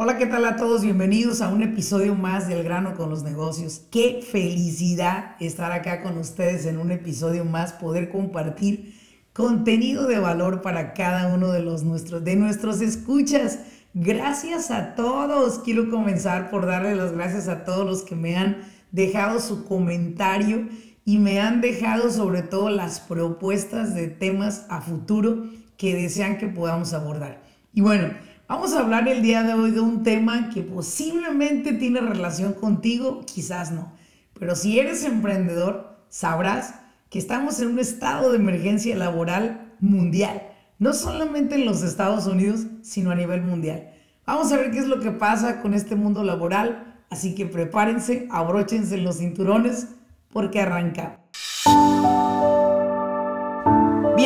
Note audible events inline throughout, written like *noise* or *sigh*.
Hola, ¿qué tal a todos? Bienvenidos a un episodio más del grano con los negocios. Qué felicidad estar acá con ustedes en un episodio más, poder compartir contenido de valor para cada uno de los nuestros de nuestros escuchas. Gracias a todos. Quiero comenzar por darle las gracias a todos los que me han dejado su comentario y me han dejado sobre todo las propuestas de temas a futuro que desean que podamos abordar. Y bueno, Vamos a hablar el día de hoy de un tema que posiblemente tiene relación contigo, quizás no. Pero si eres emprendedor, sabrás que estamos en un estado de emergencia laboral mundial. No solamente en los Estados Unidos, sino a nivel mundial. Vamos a ver qué es lo que pasa con este mundo laboral. Así que prepárense, abróchense los cinturones, porque arranca.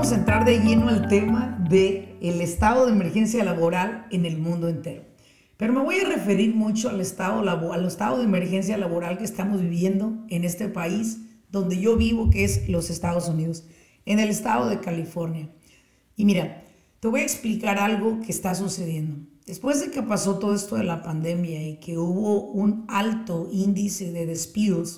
Vamos a entrar de lleno al tema del el estado de emergencia laboral en el mundo entero. Pero me voy a referir mucho al estado, al estado de emergencia laboral que estamos viviendo en este país donde yo vivo, que es los Estados Unidos, en el estado de California. Y mira, te voy a explicar algo que está sucediendo. Después de que pasó todo esto de la pandemia y que hubo un alto índice de despidos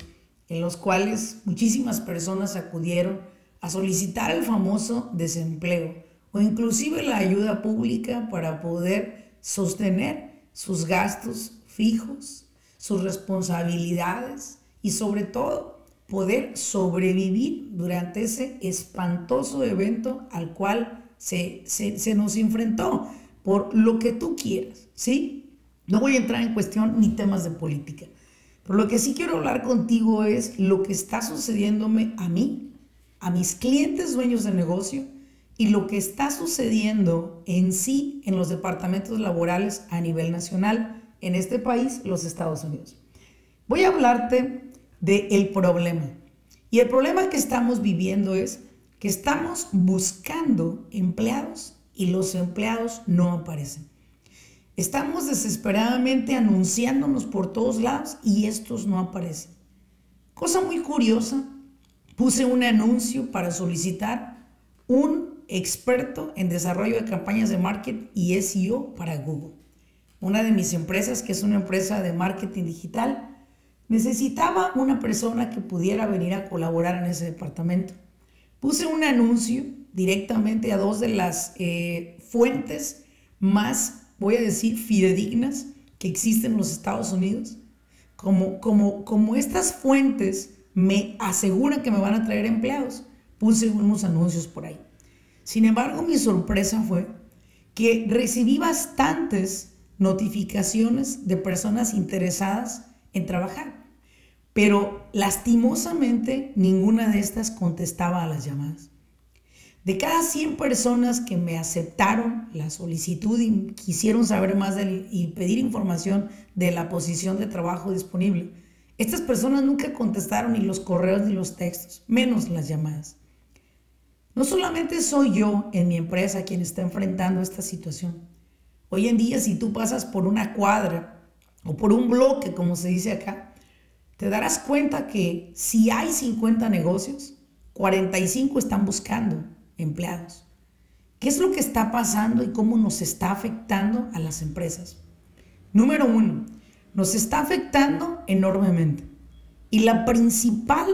en los cuales muchísimas personas acudieron a solicitar el famoso desempleo o inclusive la ayuda pública para poder sostener sus gastos fijos, sus responsabilidades y sobre todo poder sobrevivir durante ese espantoso evento al cual se, se, nos enfrentó por lo que tú quieras, ¿sí? No voy a entrar en cuestión ni temas de política, pero lo que sí quiero hablar contigo es lo que está sucediéndome a mí a mis clientes dueños de negocio y lo que está sucediendo en sí en los departamentos laborales a nivel nacional en este país, los Estados Unidos. Voy a hablarte del problema. Y el problema que estamos viviendo es que estamos buscando empleados y los empleados no aparecen. Estamos desesperadamente anunciándonos por todos lados y estos no aparecen. Cosa muy curiosa puse un anuncio para solicitar un experto en desarrollo de campañas de marketing y SEO para Google. Una de mis empresas, que es una empresa de marketing digital, necesitaba una persona que pudiera venir a colaborar en ese departamento. Puse un anuncio directamente a dos de las eh, fuentes más, voy a decir, fidedignas que existen en los Estados Unidos. Como, como, como estas fuentes me aseguran que me van a traer empleados. Puse unos anuncios por ahí. Sin embargo, mi sorpresa fue que recibí bastantes notificaciones de personas interesadas en trabajar, pero lastimosamente ninguna de estas contestaba a las llamadas. De cada 100 personas que me aceptaron la solicitud y quisieron saber más y pedir información de la posición de trabajo disponible, estas personas nunca contestaron ni los correos ni los textos, menos las llamadas. No solamente soy yo en mi empresa quien está enfrentando esta situación. Hoy en día si tú pasas por una cuadra o por un bloque, como se dice acá, te darás cuenta que si hay 50 negocios, 45 están buscando empleados. ¿Qué es lo que está pasando y cómo nos está afectando a las empresas? Número uno, nos está afectando enormemente. Y la principal,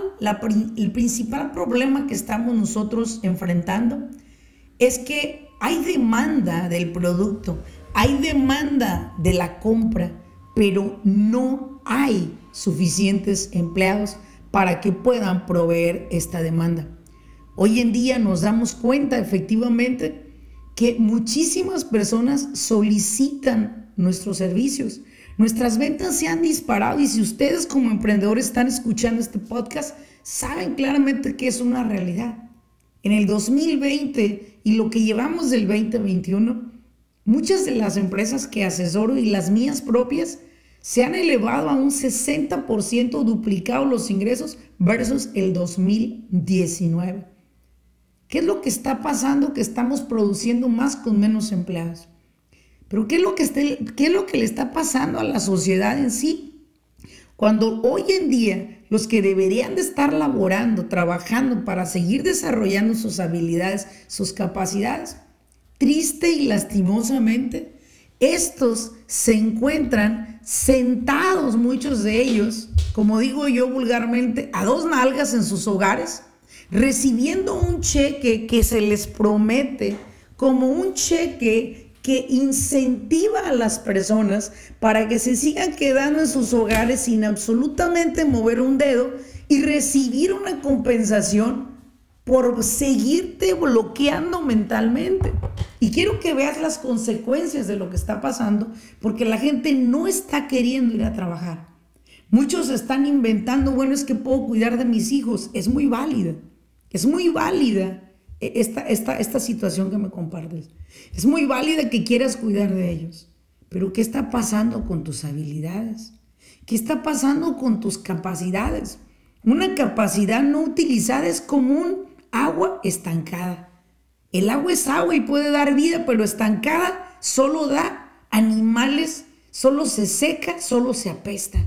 el principal problema que estamos nosotros enfrentando es que hay demanda del producto, hay demanda de la compra, pero no hay suficientes empleados para que puedan proveer esta demanda. Hoy en día nos damos cuenta efectivamente que muchísimas personas solicitan nuestros servicios, Nuestras ventas se han disparado y si ustedes como emprendedores están escuchando este podcast, saben claramente que es una realidad. en el 2020 y lo que llevamos del 2021, muchas de las empresas que asesoro y las mías propias se han elevado a un 60% duplicado los ingresos versus el 2019. ¿Qué es lo que está pasando? Que estamos produciendo más con menos empleados. Pero ¿qué es lo que, qué es lo que le está pasando a la sociedad en sí? Cuando hoy en día los que deberían de estar laborando, trabajando para seguir desarrollando sus habilidades, sus capacidades, triste y lastimosamente, estos se encuentran sentados, muchos de ellos, como digo yo vulgarmente, a dos nalgas en sus hogares, recibiendo un cheque que se les promete como un cheque que incentiva a las personas para que se sigan quedando en sus hogares sin absolutamente mover un dedo y recibir una compensación por seguirte bloqueando mentalmente. Y quiero que veas las consecuencias de lo que está pasando, porque la gente no está queriendo ir a trabajar. Muchos están inventando, bueno, es que puedo cuidar de mis hijos. Es muy válida, es muy válida esta, esta, esta situación que me compartes. Es muy válida que quieras cuidar de ellos, pero ¿qué está pasando con tus habilidades? ¿Qué está pasando con tus capacidades? Una capacidad no utilizada es como un agua estancada. El agua es agua y puede dar vida, pero estancada solo da animales, solo se seca, solo se apesta.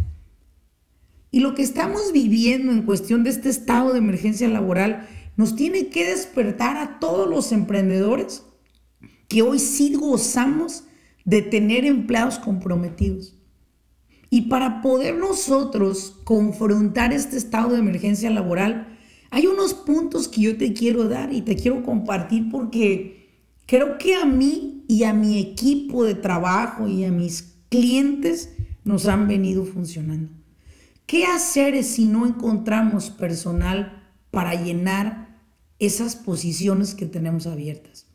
Y lo que estamos viviendo en cuestión de este estado de emergencia laboral nos tiene que despertar a todos los emprendedores que hoy sí gozamos de tener empleados comprometidos. Y para poder nosotros confrontar este estado de emergencia laboral, hay unos puntos que yo te quiero dar y te quiero compartir porque creo que a mí y a mi equipo de trabajo y a mis clientes nos han venido funcionando. ¿Qué hacer si no encontramos personal para llenar esas posiciones que tenemos abiertas?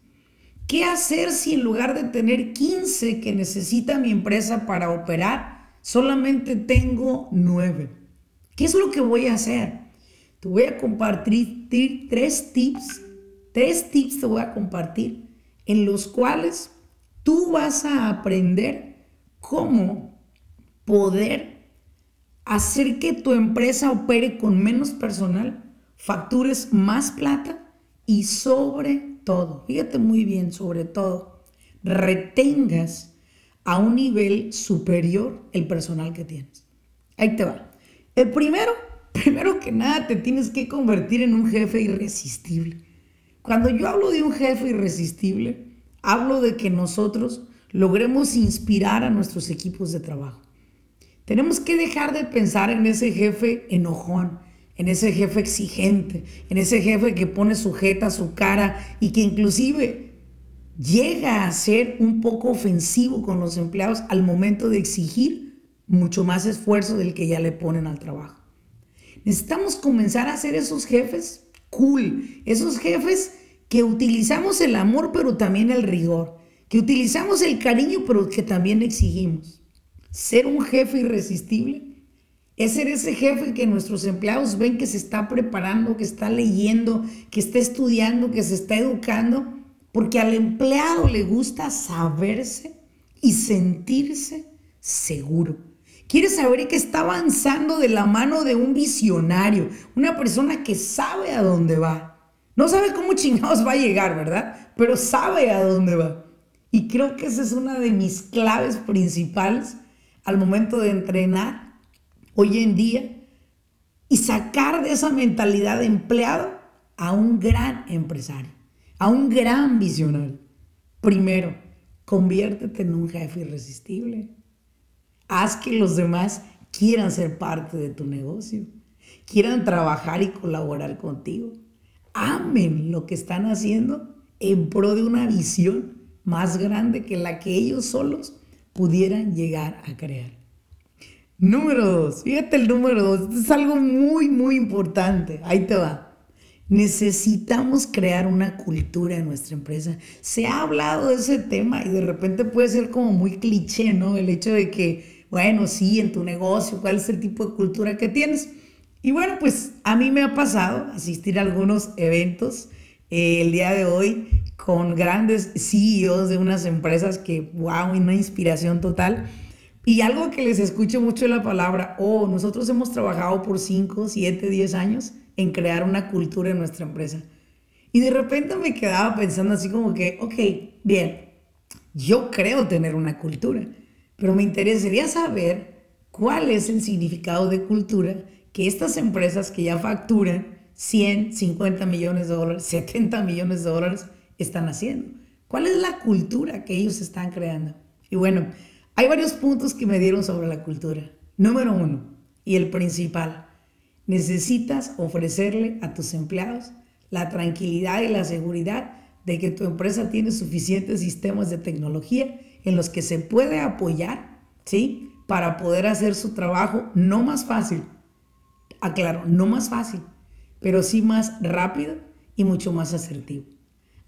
¿Qué hacer si en lugar de tener 15 que necesita mi empresa para operar, solamente tengo 9? ¿Qué es lo que voy a hacer? Te voy a compartir tres tips, tres tips te voy a compartir en los cuales tú vas a aprender cómo poder hacer que tu empresa opere con menos personal, factures más plata y sobre todo, fíjate muy bien, sobre todo, retengas a un nivel superior el personal que tienes. Ahí te va. El primero, *laughs* primero que nada, te tienes que convertir en un jefe irresistible. Cuando yo hablo de un jefe irresistible, hablo de que nosotros logremos inspirar a nuestros equipos de trabajo. Tenemos que dejar de pensar en ese jefe enojón, en ese jefe exigente, en ese jefe que pone sujeta su cara y que inclusive llega a ser un poco ofensivo con los empleados al momento de exigir mucho más esfuerzo del que ya le ponen al trabajo. Necesitamos comenzar a ser esos jefes cool, esos jefes que utilizamos el amor pero también el rigor, que utilizamos el cariño pero que también exigimos. Ser un jefe irresistible es ser ese jefe que nuestros empleados ven que se está preparando, que está leyendo, que está estudiando, que se está educando, porque al empleado le gusta saberse y sentirse seguro. Quiere saber que está avanzando de la mano de un visionario, una persona que sabe a dónde va. No sabe cómo chingados va a llegar, ¿verdad? Pero sabe a dónde va. Y creo que esa es una de mis claves principales al momento de entrenar hoy en día y sacar de esa mentalidad de empleado a un gran empresario, a un gran visionario. Primero, conviértete en un jefe irresistible. Haz que los demás quieran ser parte de tu negocio, quieran trabajar y colaborar contigo. Amen lo que están haciendo en pro de una visión más grande que la que ellos solos pudieran llegar a crear. Número dos, fíjate el número dos, es algo muy, muy importante. Ahí te va. Necesitamos crear una cultura en nuestra empresa. Se ha hablado de ese tema y de repente puede ser como muy cliché, ¿no? El hecho de que, bueno, sí, en tu negocio, ¿cuál es el tipo de cultura que tienes? Y bueno, pues a mí me ha pasado asistir a algunos eventos eh, el día de hoy con grandes CEOs de unas empresas que, wow, una inspiración total. Y algo que les escucho mucho la palabra, oh, nosotros hemos trabajado por 5, 7, 10 años en crear una cultura en nuestra empresa. Y de repente me quedaba pensando así como que, ok, bien, yo creo tener una cultura, pero me interesaría saber cuál es el significado de cultura que estas empresas que ya facturan 100, 50 millones de dólares, 70 millones de dólares están haciendo. ¿Cuál es la cultura que ellos están creando? Y bueno, hay varios puntos que me dieron sobre la cultura. Número uno, y el principal, necesitas ofrecerle a tus empleados la tranquilidad y la seguridad de que tu empresa tiene suficientes sistemas de tecnología en los que se puede apoyar, ¿sí? Para poder hacer su trabajo no más fácil, aclaro, no más fácil, pero sí más rápido y mucho más asertivo.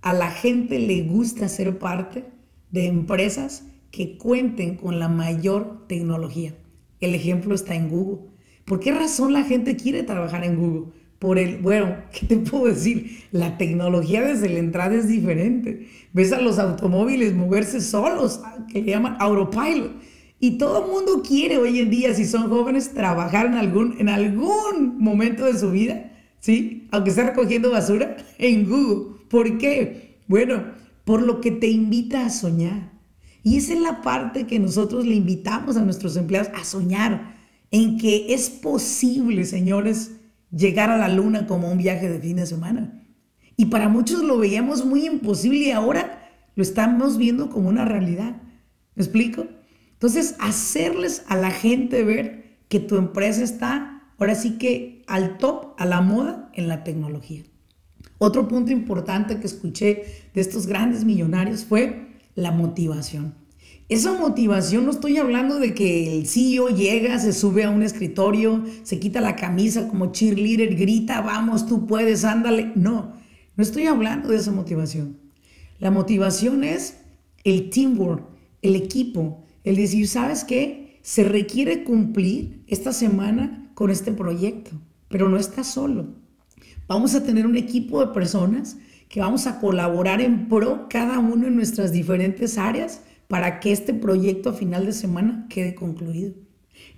A la gente le gusta ser parte de empresas que cuenten con la mayor tecnología. El ejemplo está en Google. ¿Por qué razón la gente quiere trabajar en Google? Por el, bueno, *laughs* ¿qué te puedo decir? La tecnología desde la entrada es diferente. Ves a los automóviles moverse solos, que le llaman autopilot. Y todo el mundo quiere hoy en día, si son jóvenes, trabajar en algún, en algún momento de su vida, ¿sí? Aunque esté recogiendo basura, *laughs* en Google. ¿Por qué? Bueno, por lo que te invita a soñar. Y esa es la parte que nosotros le invitamos a nuestros empleados a soñar, en que es posible, señores, llegar a la luna como un viaje de fin de semana. Y para muchos lo veíamos muy imposible y ahora lo estamos viendo como una realidad. ¿Me explico? Entonces, hacerles a la gente ver que tu empresa está ahora sí que al top, a la moda en la tecnología. Otro punto importante que escuché de estos grandes millonarios fue la motivación. Esa motivación no estoy hablando de que el CEO llega, se sube a un escritorio, se quita la camisa como cheerleader, grita, vamos, tú puedes, ándale. No, no estoy hablando de esa motivación. La motivación es el teamwork, el equipo, el decir, ¿sabes qué? Se requiere cumplir esta semana con este proyecto, pero no estás solo. Vamos a tener un equipo de personas que vamos a colaborar en pro cada uno en nuestras diferentes áreas para que este proyecto a final de semana quede concluido.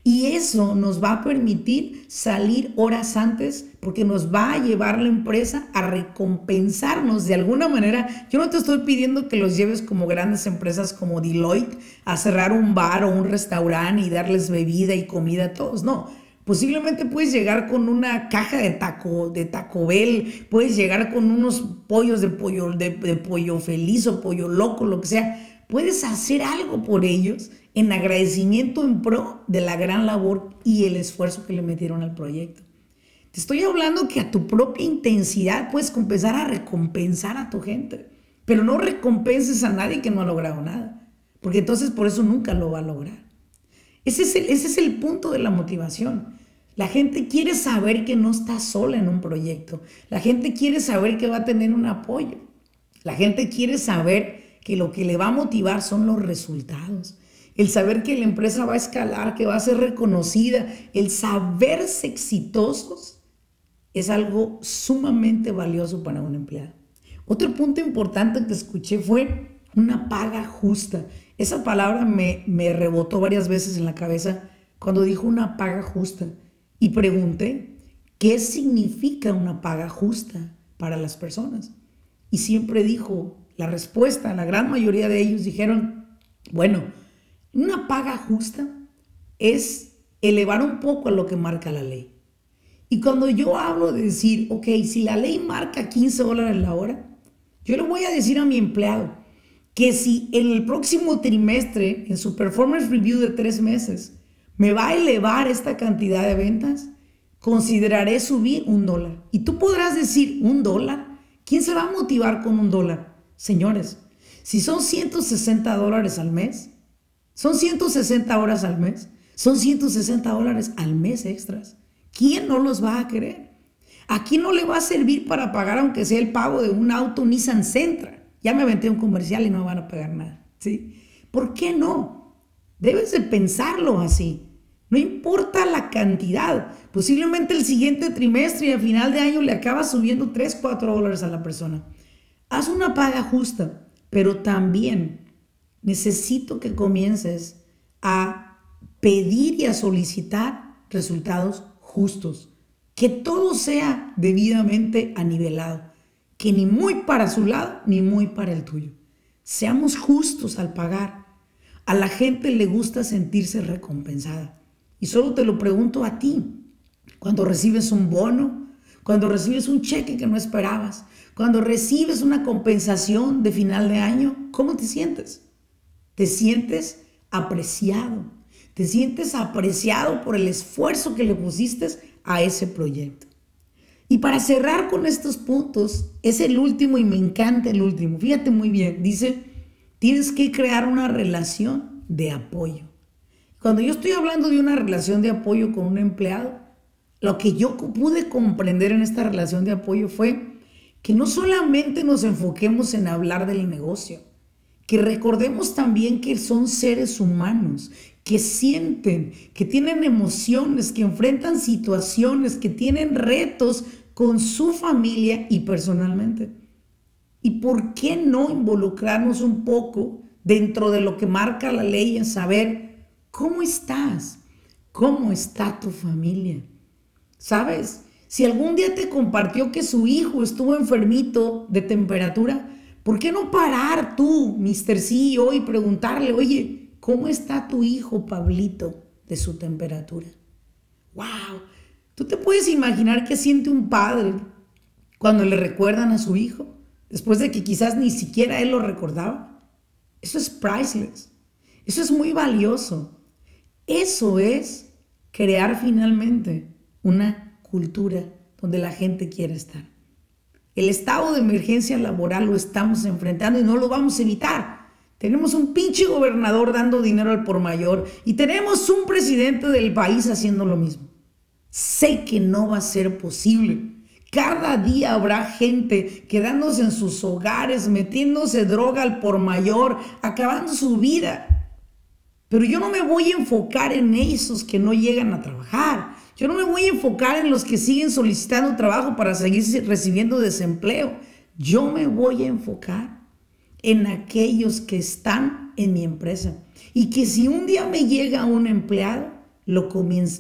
Y eso nos va a permitir salir horas antes porque nos va a llevar la empresa a recompensarnos de alguna manera. Yo no te estoy pidiendo que los lleves como grandes empresas como Deloitte a cerrar un bar o un restaurante y darles bebida y comida a todos. No, Posiblemente puedes llegar con una caja de taco, de Taco Bell, puedes llegar con unos pollos de pollo, de, pollo feliz o pollo loco, lo que sea. Puedes hacer algo por ellos en agradecimiento en pro de la gran labor y el esfuerzo que le metieron al proyecto. Te estoy hablando que a tu propia intensidad puedes empezar a recompensar a tu gente, pero no recompenses a nadie que no ha logrado nada, porque entonces por eso nunca lo va a lograr. Ese es el, ese es el punto de la motivación. La gente quiere saber que no está sola en un proyecto. La gente quiere saber que va a tener un apoyo. La gente quiere saber que lo que le va a motivar son los resultados. El saber que la empresa va a escalar, que va a ser reconocida, el saberse exitosos es algo sumamente valioso para un empleado. Otro punto importante que escuché fue una paga justa. Esa palabra me, me rebotó varias veces en la cabeza cuando dijo una paga justa. Y pregunté, ¿qué significa una paga justa para las personas? Y siempre dijo, la respuesta, la gran mayoría de ellos dijeron, bueno, una paga justa es elevar un poco a lo que marca la ley. Y cuando yo hablo de decir, ok, si la ley marca 15 dólares la hora, yo le voy a decir a mi empleado que si en el próximo trimestre, en su performance review de tres meses, me va a elevar esta cantidad de ventas, consideraré subir un dólar. Y tú podrás decir, ¿un dólar? ¿Quién se va a motivar con un dólar? Señores, si son 160 dólares al mes, son 160 horas al mes, son 160 dólares al mes extras. ¿Quién no los va a querer? ¿A quién no le va a servir para pagar aunque sea el pago de un auto Nissan Sentra? Ya me aventé un comercial y no van a pagar nada. ¿sí? ¿Por qué no? Debes de pensarlo así. No importa la cantidad. Posiblemente el siguiente trimestre y a final de año le acaba subiendo 3, 4 dólares a la persona. Haz una paga justa, pero también necesito que comiences a pedir y a solicitar resultados justos. Que todo sea debidamente anivelado. Que ni muy para su lado ni muy para el tuyo. Seamos justos al pagar. A la gente le gusta sentirse recompensada. Y solo te lo pregunto a ti. Cuando recibes un bono, cuando recibes un cheque que no esperabas, cuando recibes una compensación de final de año, ¿cómo te sientes? Te sientes apreciado. Te sientes apreciado por el esfuerzo que le pusiste a ese proyecto. Y para cerrar con estos puntos, es el último y me encanta el último. Fíjate muy bien, dice, tienes que crear una relación de apoyo. Cuando yo estoy hablando de una relación de apoyo con un empleado, lo que yo pude comprender en esta relación de apoyo fue que no solamente nos enfoquemos en hablar del negocio, que recordemos también que son seres humanos, que sienten, que tienen emociones, que enfrentan situaciones, que tienen retos con su familia y personalmente. ¿Y por qué no involucrarnos un poco dentro de lo que marca la ley en saber ¿Cómo estás? ¿Cómo está tu familia? ¿Sabes? Si algún día te compartió que su hijo estuvo enfermito de temperatura, ¿por qué no parar tú, Mr. CEO, y preguntarle, oye, ¿cómo está tu hijo, Pablito, de su temperatura? ¡Wow! ¿Tú te puedes imaginar qué siente un padre cuando le recuerdan a su hijo? Después de que quizás ni siquiera él lo recordaba. Eso es priceless. Eso es muy valioso. Eso es crear finalmente una cultura donde la gente quiere estar. El estado de emergencia laboral lo estamos enfrentando y no lo vamos a evitar. Tenemos un pinche gobernador dando dinero al por mayor y tenemos un presidente del país haciendo lo mismo. Sé que no va a ser posible. Cada día habrá gente quedándose en sus hogares, metiéndose droga al por mayor, acabando su vida. Pero yo no me voy a enfocar en esos que no llegan a trabajar. Yo no me voy a enfocar en los que siguen solicitando trabajo para seguir recibiendo desempleo. Yo me voy a enfocar en aquellos que están en mi empresa. Y que si un día me llega un empleado, lo,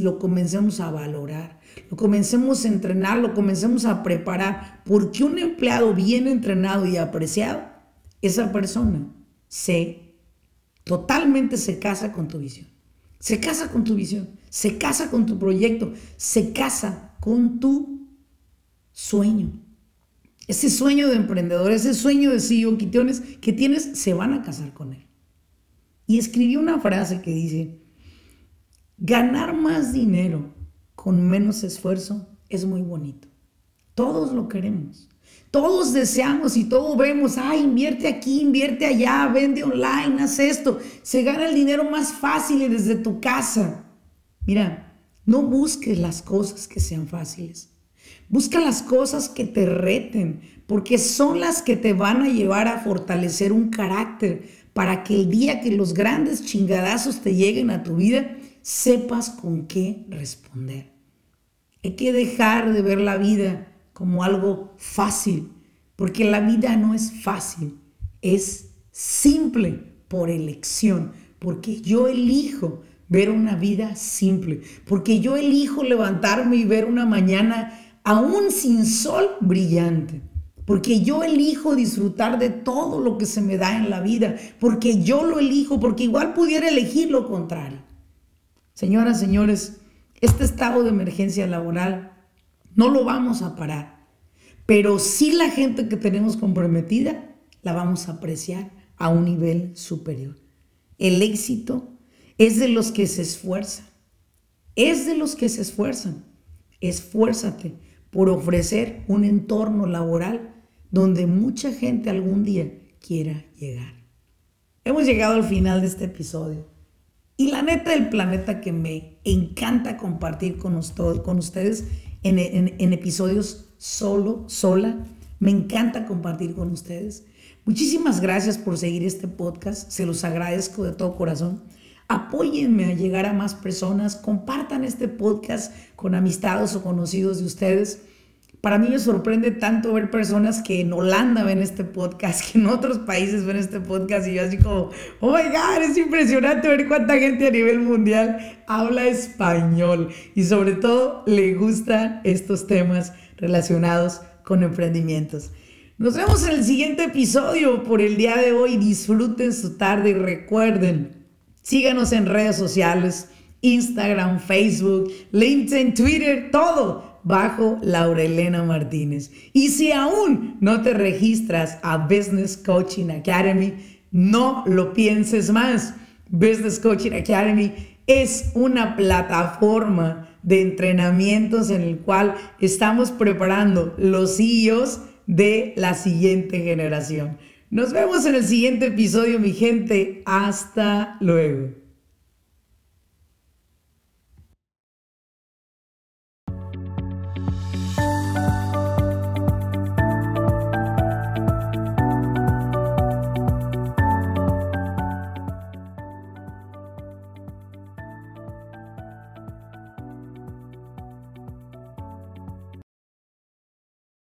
lo comencemos a valorar, lo comencemos a entrenar, lo comencemos a preparar. Porque un empleado bien entrenado y apreciado, esa persona se Totalmente se casa con tu visión. Se casa con tu visión, se casa con tu proyecto, se casa con tu sueño. Ese sueño de emprendedor, ese sueño de CEO que tienes, que tienes, se van a casar con él. Y escribí una frase que dice, ganar más dinero con menos esfuerzo es muy bonito. Todos lo queremos. Todos deseamos y todos vemos, ah, invierte aquí, invierte allá, vende online, haz esto. Se gana el dinero más fácil desde tu casa. Mira, no busques las cosas que sean fáciles. Busca las cosas que te reten, porque son las que te van a llevar a fortalecer un carácter para que el día que los grandes chingadazos te lleguen a tu vida, sepas con qué responder. Hay que dejar de ver la vida como algo fácil, porque la vida no es fácil, es simple por elección, porque yo elijo ver una vida simple, porque yo elijo levantarme y ver una mañana aún sin sol brillante. Porque yo elijo disfrutar de todo lo que se me da en la vida, porque yo lo elijo, porque igual pudiera elegir lo contrario. Señoras, señores, este estado de emergencia laboral no lo vamos a parar. Pero sí la gente que tenemos comprometida la vamos a apreciar a un nivel superior. El éxito es de los que se esfuerzan. Es de los que se esfuerzan. Esfuérzate por ofrecer un entorno laboral donde mucha gente algún día quiera llegar. Hemos llegado al final de este episodio. Y la neta del planeta que me encanta compartir con, ustedes en, episodios solo, sola. Me encanta compartir con ustedes. Muchísimas gracias por seguir este podcast. Se los agradezco de todo corazón. Apóyenme a llegar a más personas, compartan este podcast con amistades o conocidos de ustedes. Para mí me sorprende tanto ver personas que en Holanda ven este podcast, *laughs* que en otros países ven este podcast y yo así como, oh my God, es impresionante ver cuánta gente a nivel mundial habla español y sobre todo le gustan estos temas relacionados con emprendimientos. Nos vemos en el siguiente episodio por el día de hoy. Disfruten su tarde y recuerden, síganos en redes sociales, Instagram, Facebook, LinkedIn, Twitter, todo bajo Laurelena Martínez. Y si aún no te registras a Business Coaching Academy, no lo pienses más. Business Coaching Academy es una plataforma de entrenamientos en el cual estamos preparando los CEOs de la siguiente generación. Nos vemos en el siguiente episodio, mi gente. Hasta luego.